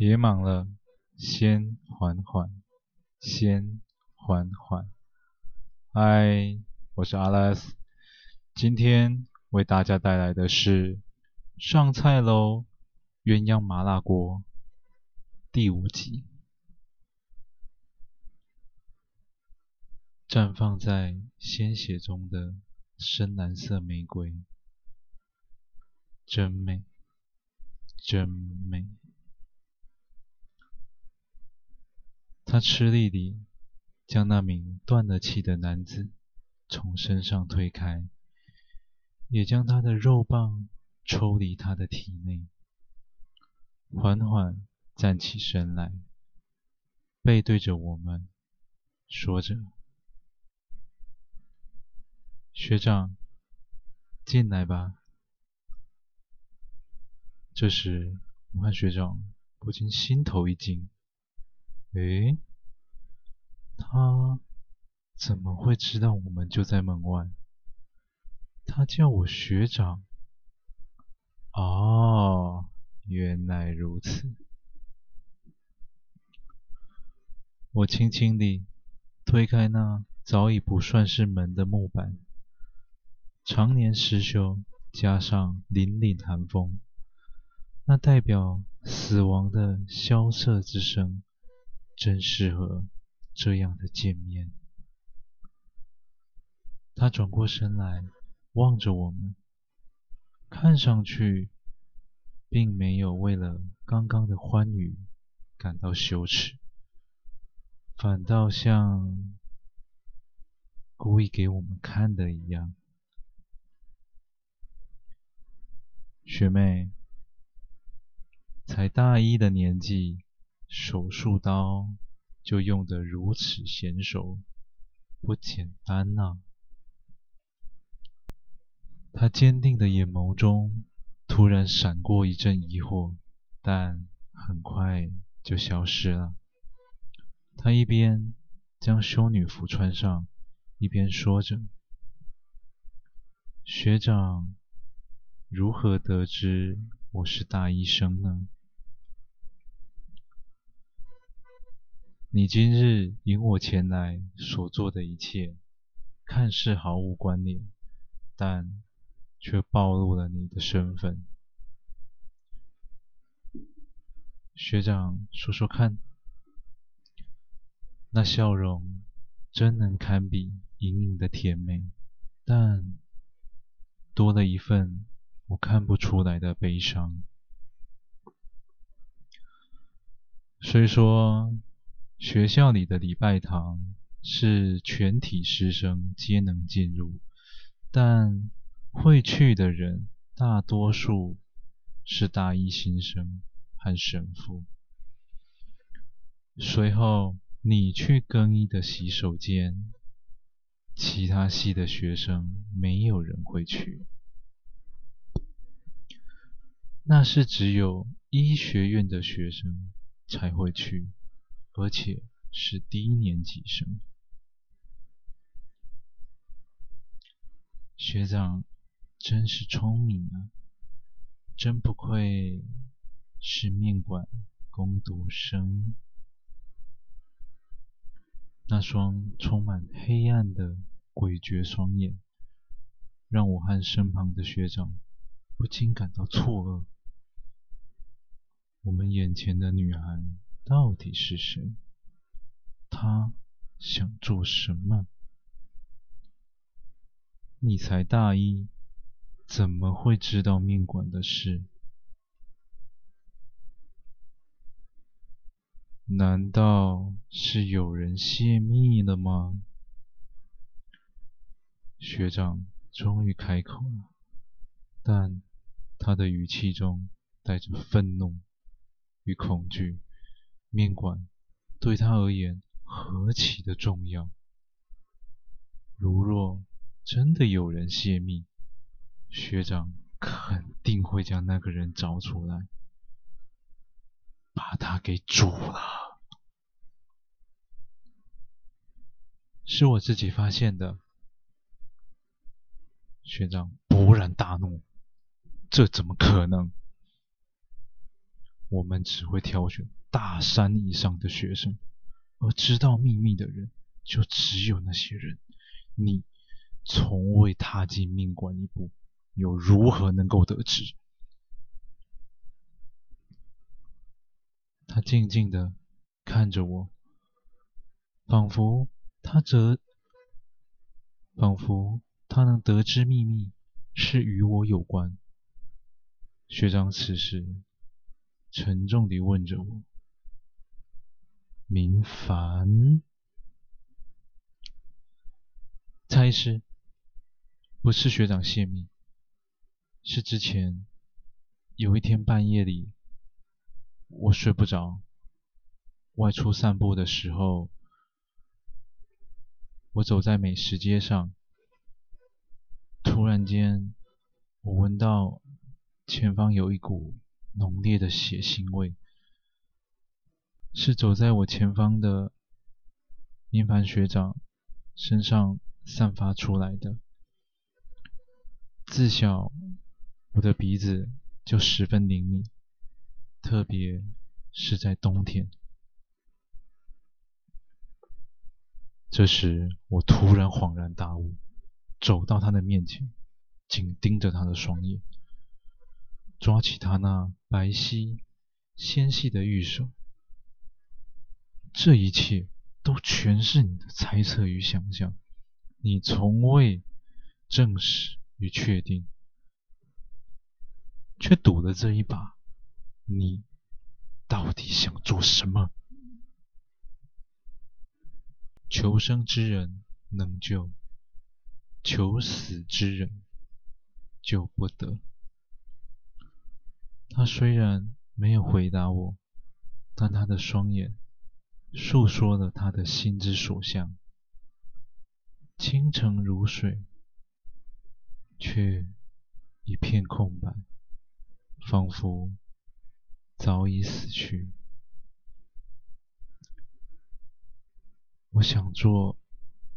别忙了，先缓缓，先缓缓。嗨，我是阿拉斯，今天为大家带来的是上菜喽，鸳鸯麻辣锅第五集。绽放在鲜血中的深蓝色玫瑰，真美，真美。他吃力地将那名断了气的男子从身上推开，也将他的肉棒抽离他的体内，缓缓站起身来，背对着我们，说着。学长，进来吧。这时，我和学长不禁心头一惊。诶，他怎么会知道我们就在门外？他叫我学长。哦，原来如此。我轻轻地推开那早已不算是门的木板。常年失修，加上凛凛寒风，那代表死亡的萧瑟之声，真适合这样的见面。他转过身来，望着我们，看上去并没有为了刚刚的欢愉感到羞耻，反倒像故意给我们看的一样。学妹，才大一的年纪，手术刀就用得如此娴熟，不简单呐。他坚定的眼眸中突然闪过一阵疑惑，但很快就消失了。他一边将修女服穿上，一边说着：“学长。”如何得知我是大医生呢？你今日引我前来所做的一切，看似毫无关联，但却暴露了你的身份。学长，说说看，那笑容真能堪比隐隐的甜美，但多了一份。我看不出来的悲伤。虽说学校里的礼拜堂是全体师生皆能进入，但会去的人大多数是大一新生和神父。随后你去更衣的洗手间，其他系的学生没有人会去。那是只有医学院的学生才会去，而且是低年级生。学长真是聪明啊，真不愧是面馆工读生。那双充满黑暗的诡谲双眼，让我和身旁的学长不禁感到错愕。我们眼前的女孩到底是谁？他想做什么？你才大一，怎么会知道面馆的事？难道是有人泄密了吗？学长终于开口了，但他的语气中带着愤怒。与恐惧，面馆对他而言何其的重要。如若真的有人泄密，学长肯定会将那个人找出来，把他给煮了。是我自己发现的。学长勃然大怒，这怎么可能？我们只会挑选大三以上的学生，而知道秘密的人就只有那些人。你从未踏进命馆一步，又如何能够得知？他静静地看着我，仿佛他则，仿佛他能得知秘密是与我有关。学长此时沉重地问着我：“明凡？”猜是，不是学长泄密，是之前有一天半夜里，我睡不着，外出散步的时候，我走在美食街上，突然间，我闻到前方有一股浓烈的血腥味，是走在我前方的明凡学长身上。散发出来的。自小，我的鼻子就十分灵敏，特别是在冬天。这时，我突然恍然大悟，走到他的面前，紧盯着他的双眼，抓起他那白皙纤细的玉手。这一切都全是你的猜测与想象。你从未证实与确定，却赌了这一把。你到底想做什么？求生之人能救，求死之人救不得。他虽然没有回答我，但他的双眼诉说了他的心之所向。清澄如水，却一片空白，仿佛早已死去。我想做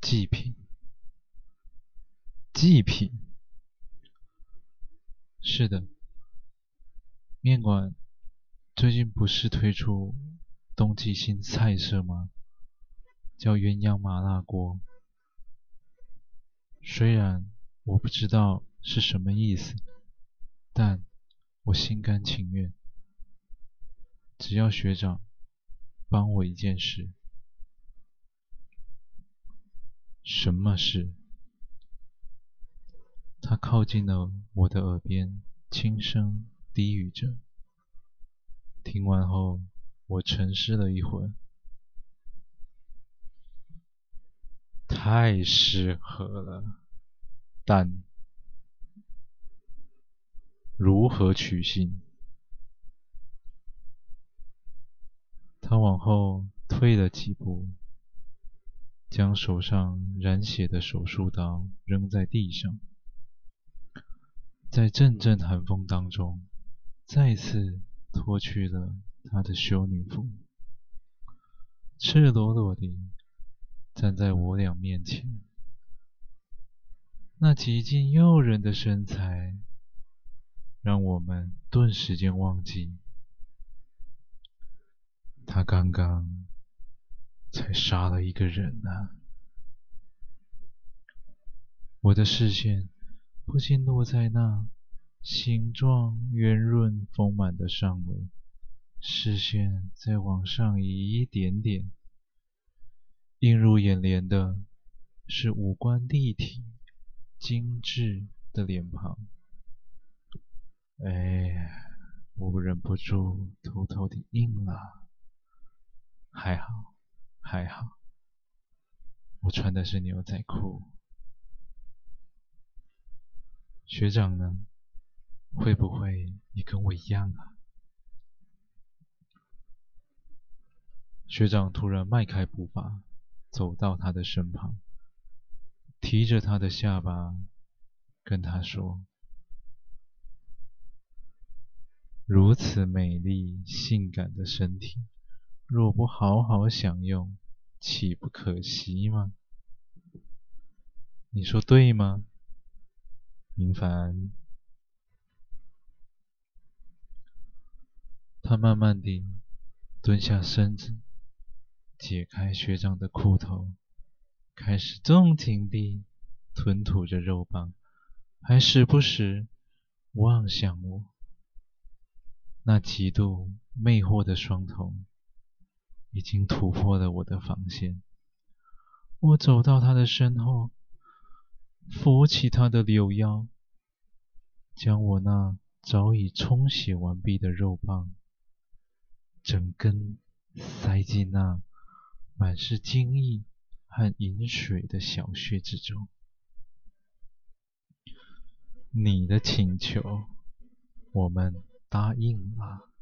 祭品，祭品。是的，面馆最近不是推出冬季新菜色吗？叫鸳鸯麻辣锅。虽然我不知道是什么意思，但我心甘情愿。只要学长帮我一件事。什么事？他靠近了我的耳边，轻声低语着。听完后，我沉思了一会儿。太适合了，但如何取信？他往后退了几步，将手上染血的手术刀扔在地上，在阵阵寒风当中，再次脱去了他的修女服，赤裸裸地。站在我俩面前，那极尽诱人的身材，让我们顿时间忘记，他刚刚才杀了一个人呢、啊。我的视线不禁落在那形状圆润丰满的上围，视线再往上移一点点。映入眼帘的是五官立体、精致的脸庞。哎，我忍不住偷偷地硬了。还好，还好，我穿的是牛仔裤。学长呢？会不会也跟我一样啊？学长突然迈开步伐。走到他的身旁，提着他的下巴，跟他说：“如此美丽性感的身体，若不好好享用，岂不可惜吗？你说对吗，明凡？”他慢慢地蹲下身子，解开学长的裤头，开始纵情地吞吐着肉棒，还时不时望向我。那极度魅惑的双瞳已经突破了我的防线。我走到他的身后，扶起他的柳腰，将我那早已冲洗完毕的肉棒，整根塞进那满是精液和饮水的小穴之中。你的请求，我们答应了。